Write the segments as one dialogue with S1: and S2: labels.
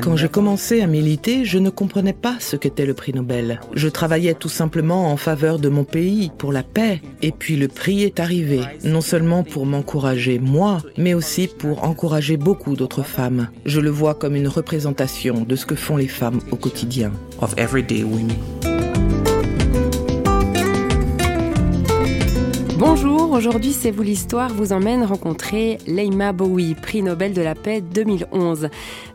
S1: Quand j'ai commencé à militer, je ne comprenais pas ce qu'était le prix Nobel. Je travaillais tout simplement en faveur de mon pays, pour la paix. Et puis le prix est arrivé, non seulement pour m'encourager moi, mais aussi pour encourager beaucoup d'autres femmes. Je le vois comme une représentation de ce que font les femmes au quotidien.
S2: Bonjour, aujourd'hui C'est vous l'histoire vous emmène rencontrer Leima Bowie, prix Nobel de la paix 2011.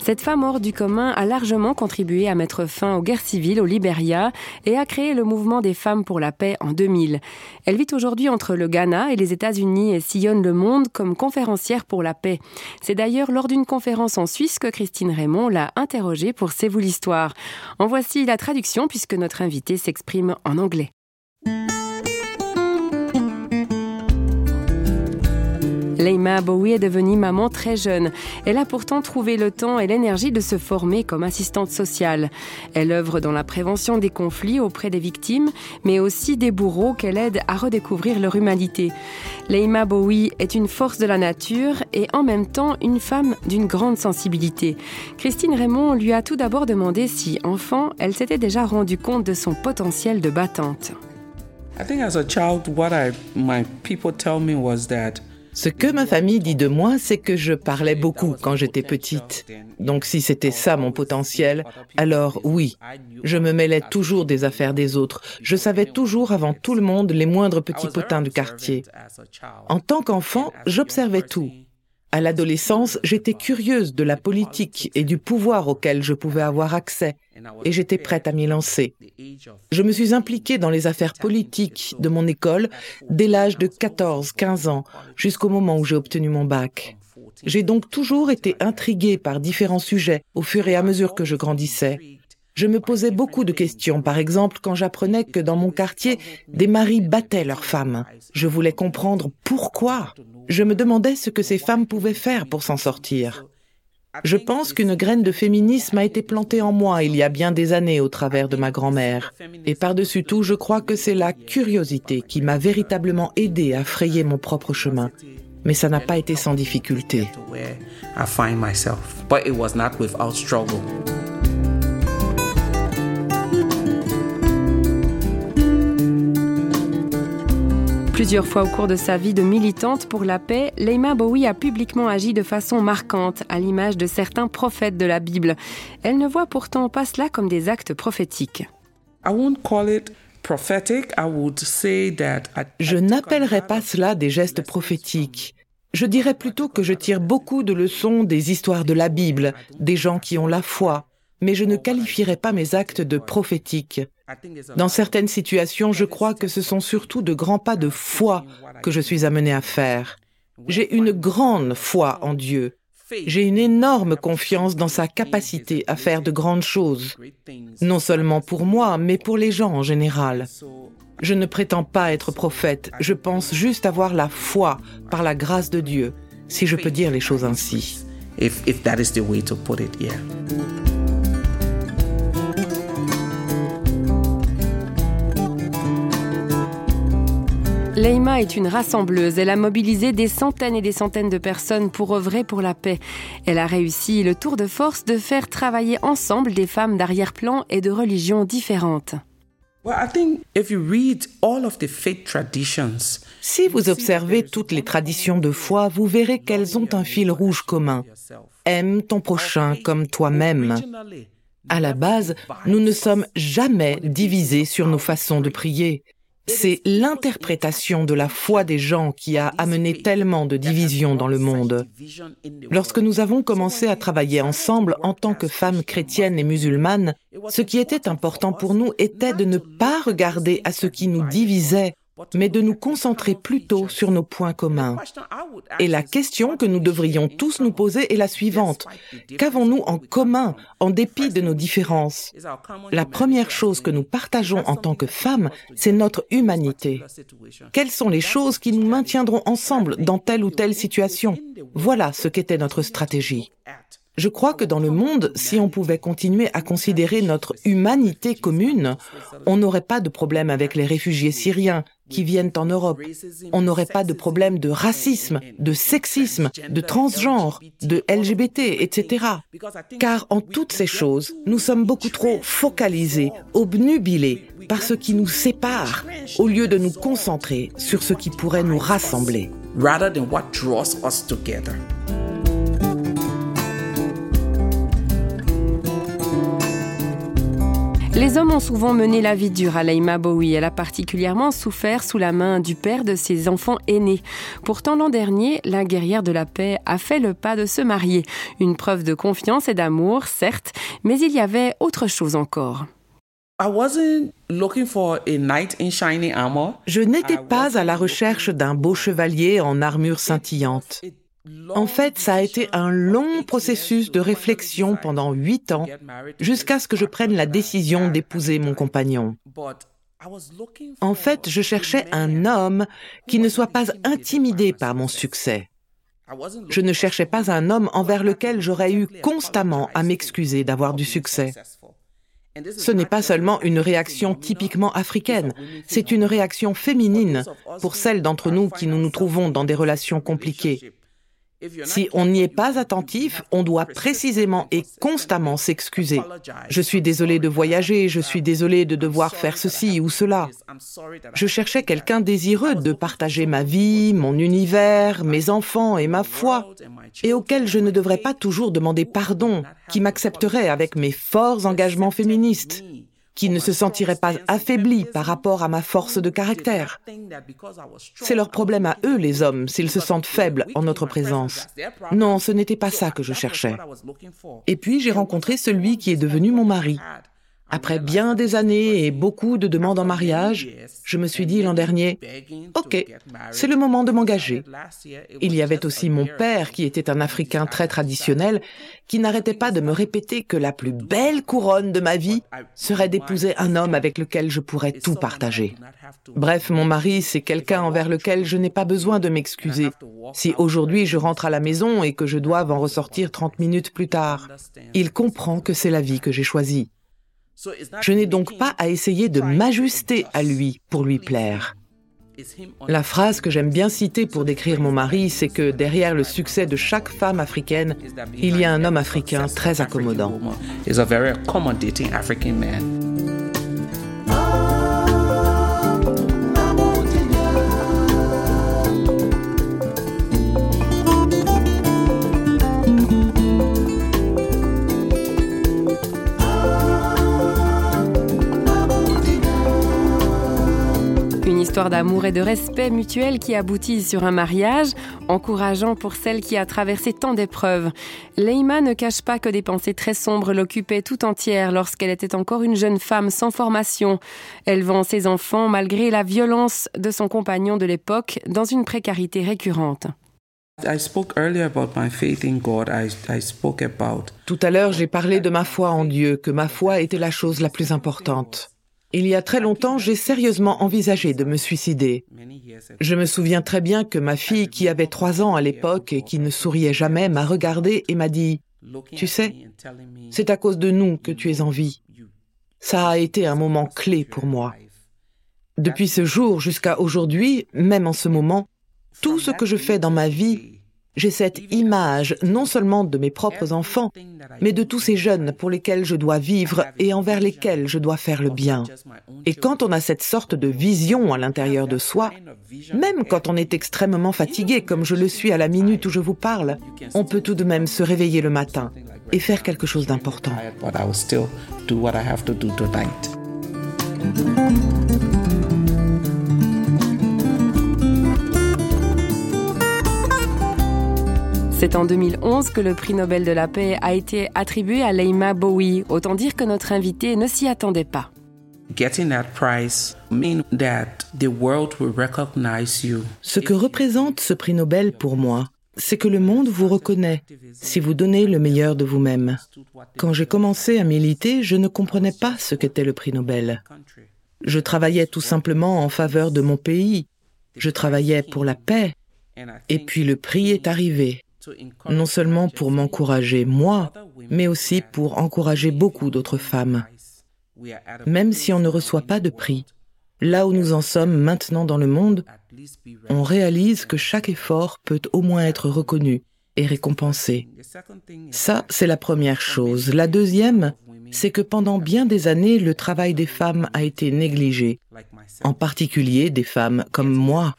S2: Cette femme hors du commun a largement contribué à mettre fin aux guerres civiles au Liberia et a créé le mouvement des femmes pour la paix en 2000. Elle vit aujourd'hui entre le Ghana et les États-Unis et sillonne le monde comme conférencière pour la paix. C'est d'ailleurs lors d'une conférence en Suisse que Christine Raymond l'a interrogée pour C'est vous l'histoire. En voici la traduction puisque notre invitée s'exprime en anglais. Leima Bowie est devenue maman très jeune. Elle a pourtant trouvé le temps et l'énergie de se former comme assistante sociale. Elle œuvre dans la prévention des conflits auprès des victimes, mais aussi des bourreaux qu'elle aide à redécouvrir leur humanité. Leima Bowie est une force de la nature et en même temps une femme d'une grande sensibilité. Christine Raymond lui a tout d'abord demandé si, enfant, elle s'était déjà rendue compte de son potentiel de battante.
S3: I think as a child, what my people tell me was that
S1: ce que ma famille dit de moi, c'est que je parlais beaucoup quand j'étais petite. Donc si c'était ça mon potentiel, alors oui, je me mêlais toujours des affaires des autres. Je savais toujours avant tout le monde les moindres petits potins du quartier. En tant qu'enfant, j'observais tout. À l'adolescence, j'étais curieuse de la politique et du pouvoir auquel je pouvais avoir accès, et j'étais prête à m'y lancer. Je me suis impliquée dans les affaires politiques de mon école dès l'âge de 14-15 ans, jusqu'au moment où j'ai obtenu mon bac. J'ai donc toujours été intriguée par différents sujets au fur et à mesure que je grandissais. Je me posais beaucoup de questions, par exemple quand j'apprenais que dans mon quartier, des maris battaient leurs femmes. Je voulais comprendre pourquoi. Je me demandais ce que ces femmes pouvaient faire pour s'en sortir. Je pense qu'une graine de féminisme a été plantée en moi il y a bien des années au travers de ma grand-mère. Et par-dessus tout, je crois que c'est la curiosité qui m'a véritablement aidé à frayer mon propre chemin. Mais ça n'a pas été sans difficulté.
S2: Plusieurs fois au cours de sa vie de militante pour la paix, Leima Bowie a publiquement agi de façon marquante, à l'image de certains prophètes de la Bible. Elle ne voit pourtant pas cela comme des actes prophétiques.
S1: Je n'appellerais pas cela des gestes prophétiques. Je dirais plutôt que je tire beaucoup de leçons des histoires de la Bible, des gens qui ont la foi, mais je ne qualifierais pas mes actes de prophétiques. Dans certaines situations, je crois que ce sont surtout de grands pas de foi que je suis amené à faire. J'ai une grande foi en Dieu. J'ai une énorme confiance dans sa capacité à faire de grandes choses, non seulement pour moi, mais pour les gens en général. Je ne prétends pas être prophète, je pense juste avoir la foi par la grâce de Dieu, si je peux dire les choses ainsi.
S2: Leima est une rassembleuse. Elle a mobilisé des centaines et des centaines de personnes pour œuvrer pour la paix. Elle a réussi le tour de force de faire travailler ensemble des femmes d'arrière-plan et de religions différentes.
S1: Si vous observez toutes les traditions de foi, vous verrez qu'elles ont un fil rouge commun. Aime ton prochain comme toi-même. À la base, nous ne sommes jamais divisés sur nos façons de prier. C'est l'interprétation de la foi des gens qui a amené tellement de divisions dans le monde. Lorsque nous avons commencé à travailler ensemble en tant que femmes chrétiennes et musulmanes, ce qui était important pour nous était de ne pas regarder à ce qui nous divisait, mais de nous concentrer plutôt sur nos points communs. Et la question que nous devrions tous nous poser est la suivante. Qu'avons-nous en commun en dépit de nos différences? La première chose que nous partageons en tant que femmes, c'est notre humanité. Quelles sont les choses qui nous maintiendront ensemble dans telle ou telle situation? Voilà ce qu'était notre stratégie. Je crois que dans le monde, si on pouvait continuer à considérer notre humanité commune, on n'aurait pas de problème avec les réfugiés syriens qui viennent en Europe. On n'aurait pas de problème de racisme, de sexisme, de transgenre, de LGBT, etc. Car en toutes ces choses, nous sommes beaucoup trop focalisés, obnubilés par ce qui nous sépare, au lieu de nous concentrer sur ce qui pourrait nous rassembler.
S3: rather than what draws us together.
S2: Les hommes ont souvent mené la vie dure à Leima Bowie. Elle a particulièrement souffert sous la main du père de ses enfants aînés. Pourtant, l'an dernier, la guerrière de la paix a fait le pas de se marier. Une preuve de confiance et d'amour, certes, mais il y avait autre chose encore.
S3: I wasn't looking for a knight in shining armor.
S1: Je n'étais pas à la recherche d'un beau chevalier en armure scintillante. En fait, ça a été un long processus de réflexion pendant huit ans jusqu'à ce que je prenne la décision d'épouser mon compagnon. En fait, je cherchais un homme qui ne soit pas intimidé par mon succès. Je ne cherchais pas un homme envers lequel j'aurais eu constamment à m'excuser d'avoir du succès. Ce n'est pas seulement une réaction typiquement africaine, c'est une réaction féminine pour celles d'entre nous qui nous nous trouvons dans des relations compliquées. Si on n'y est pas attentif, on doit précisément et constamment s'excuser. Je suis désolé de voyager, je suis désolé de devoir faire ceci ou cela. Je cherchais quelqu'un désireux de partager ma vie, mon univers, mes enfants et ma foi, et auquel je ne devrais pas toujours demander pardon, qui m'accepterait avec mes forts engagements féministes qui ne se sentiraient pas affaiblis par rapport à ma force de caractère. C'est leur problème à eux, les hommes, s'ils se sentent faibles en notre présence. Non, ce n'était pas ça que je cherchais. Et puis j'ai rencontré celui qui est devenu mon mari. Après bien des années et beaucoup de demandes en mariage, je me suis dit l'an dernier, OK, c'est le moment de m'engager. Il y avait aussi mon père, qui était un Africain très traditionnel, qui n'arrêtait pas de me répéter que la plus belle couronne de ma vie serait d'épouser un homme avec lequel je pourrais tout partager. Bref, mon mari, c'est quelqu'un envers lequel je n'ai pas besoin de m'excuser. Si aujourd'hui je rentre à la maison et que je dois en ressortir 30 minutes plus tard, il comprend que c'est la vie que j'ai choisie. Je n'ai donc pas à essayer de m'ajuster à lui pour lui plaire. La phrase que j'aime bien citer pour décrire mon mari, c'est que derrière le succès de chaque femme africaine, il y a un homme africain très accommodant.
S2: Histoire d'amour et de respect mutuel qui aboutit sur un mariage, encourageant pour celle qui a traversé tant d'épreuves. Leima ne cache pas que des pensées très sombres l'occupaient tout entière lorsqu'elle était encore une jeune femme sans formation. Elle vend ses enfants malgré la violence de son compagnon de l'époque dans une précarité récurrente.
S1: Tout à l'heure, j'ai parlé de ma foi en Dieu, que ma foi était la chose la plus importante. Il y a très longtemps, j'ai sérieusement envisagé de me suicider. Je me souviens très bien que ma fille, qui avait trois ans à l'époque et qui ne souriait jamais, m'a regardé et m'a dit ⁇ Tu sais, c'est à cause de nous que tu es en vie. Ça a été un moment clé pour moi. Depuis ce jour jusqu'à aujourd'hui, même en ce moment, tout ce que je fais dans ma vie j'ai cette image non seulement de mes propres enfants, mais de tous ces jeunes pour lesquels je dois vivre et envers lesquels je dois faire le bien. Et quand on a cette sorte de vision à l'intérieur de soi, même quand on est extrêmement fatigué, comme je le suis à la minute où je vous parle, on peut tout de même se réveiller le matin et faire quelque chose d'important.
S2: C'est en 2011 que le prix Nobel de la paix a été attribué à Leima Bowie. Autant dire que notre invité ne s'y attendait pas.
S1: Ce que représente ce prix Nobel pour moi, c'est que le monde vous reconnaît si vous donnez le meilleur de vous-même. Quand j'ai commencé à militer, je ne comprenais pas ce qu'était le prix Nobel. Je travaillais tout simplement en faveur de mon pays. Je travaillais pour la paix. Et puis le prix est arrivé non seulement pour m'encourager moi, mais aussi pour encourager beaucoup d'autres femmes. Même si on ne reçoit pas de prix, là où nous en sommes maintenant dans le monde, on réalise que chaque effort peut au moins être reconnu et récompensé. Ça, c'est la première chose. La deuxième, c'est que pendant bien des années, le travail des femmes a été négligé, en particulier des femmes comme moi.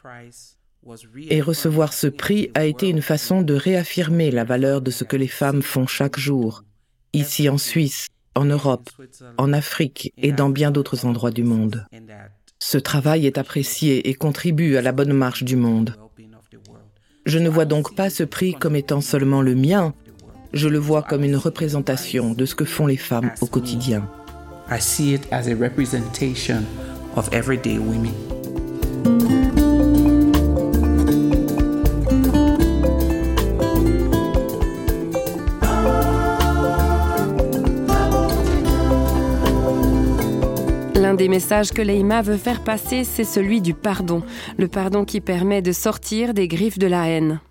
S1: Et recevoir ce prix a été une façon de réaffirmer la valeur de ce que les femmes font chaque jour, ici en Suisse, en Europe, en Afrique et dans bien d'autres endroits du monde. Ce travail est apprécié et contribue à la bonne marche du monde. Je ne vois donc pas ce prix comme étant seulement le mien, je le vois comme une représentation de ce que font les femmes au quotidien.
S3: I see it as a representation of everyday women.
S2: Des messages que Leïma veut faire passer, c'est celui du pardon. Le pardon qui permet de sortir des griffes de la haine.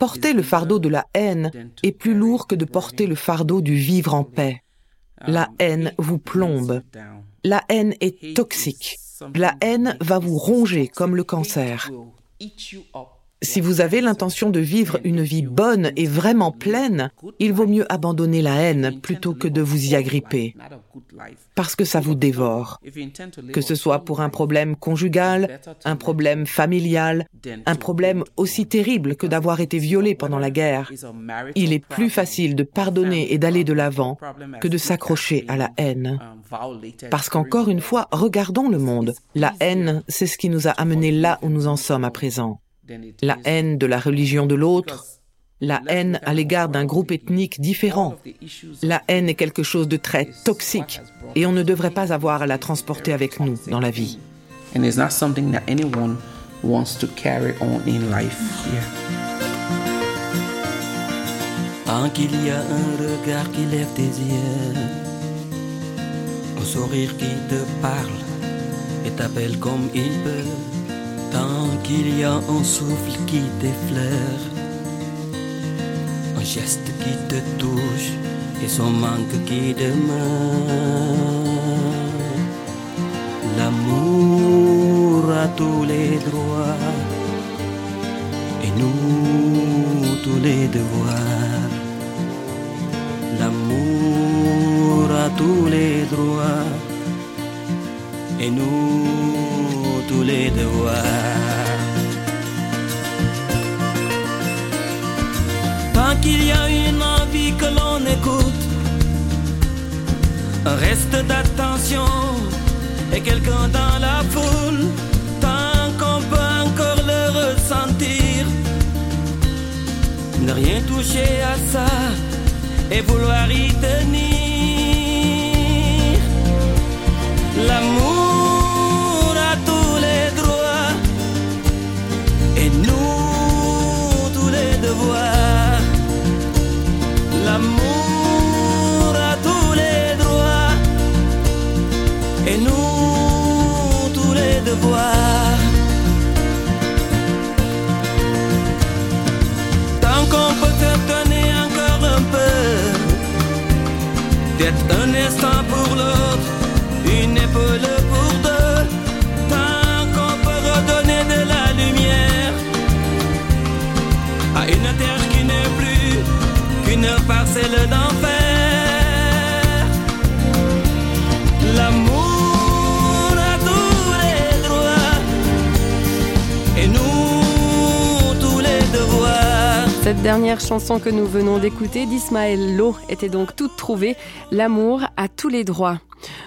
S1: Porter le fardeau de la haine est plus lourd que de porter le fardeau du vivre en paix. La haine vous plombe. La haine est toxique. La haine va vous ronger comme le cancer. Si vous avez l'intention de vivre une vie bonne et vraiment pleine, il vaut mieux abandonner la haine plutôt que de vous y agripper, parce que ça vous dévore. Que ce soit pour un problème conjugal, un problème familial, un problème aussi terrible que d'avoir été violé pendant la guerre, il est plus facile de pardonner et d'aller de l'avant que de s'accrocher à la haine. Parce qu'encore une fois, regardons le monde. La haine, c'est ce qui nous a amenés là où nous en sommes à présent la haine de la religion de l'autre, la haine à l'égard d'un groupe ethnique différent. La haine est quelque chose de très toxique et on ne devrait pas avoir à la transporter avec nous dans la vie.
S4: Tant qu'il y a un regard qui lève tes yeux, un sourire qui te parle et t'appelle comme il peut. Tant qu'il y a un souffle qui t'effleure, un geste qui te touche et son manque qui demeure. L'amour a tous les droits et nous tous les devoirs. L'amour a tous les droits et nous les devoirs. Tant qu'il y a une envie que l'on écoute, reste d'attention et quelqu'un dans la foule, tant qu'on peut encore le ressentir. Ne rien toucher à ça et vouloir y nous tous les devoirs. Tant qu'on peut te donner encore un peu, d'être un instant pour l'autre, une épaule pour deux. Tant qu'on peut redonner de la lumière à une terre qui n'est plus qu'une parcelle d'enfer.
S2: Cette dernière chanson que nous venons d'écouter d'Ismaël Lo était donc toute trouvée. L'amour a tous les droits.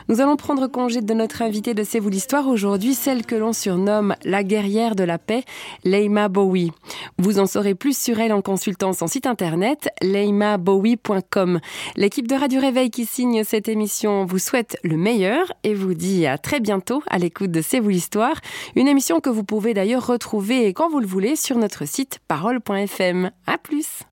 S2: Nous allons prendre congé de notre invitée de C'est vous l'histoire aujourd'hui, celle que l'on surnomme la guerrière de la paix, Leima Bowie. Vous en saurez plus sur elle en consultant son site internet leimabowie.com. L'équipe de Radio Réveil qui signe cette émission vous souhaite le meilleur et vous dit à très bientôt à l'écoute de C'est vous l'histoire, une émission que vous pouvez d'ailleurs retrouver quand vous le voulez sur notre site parole.fm. À plus.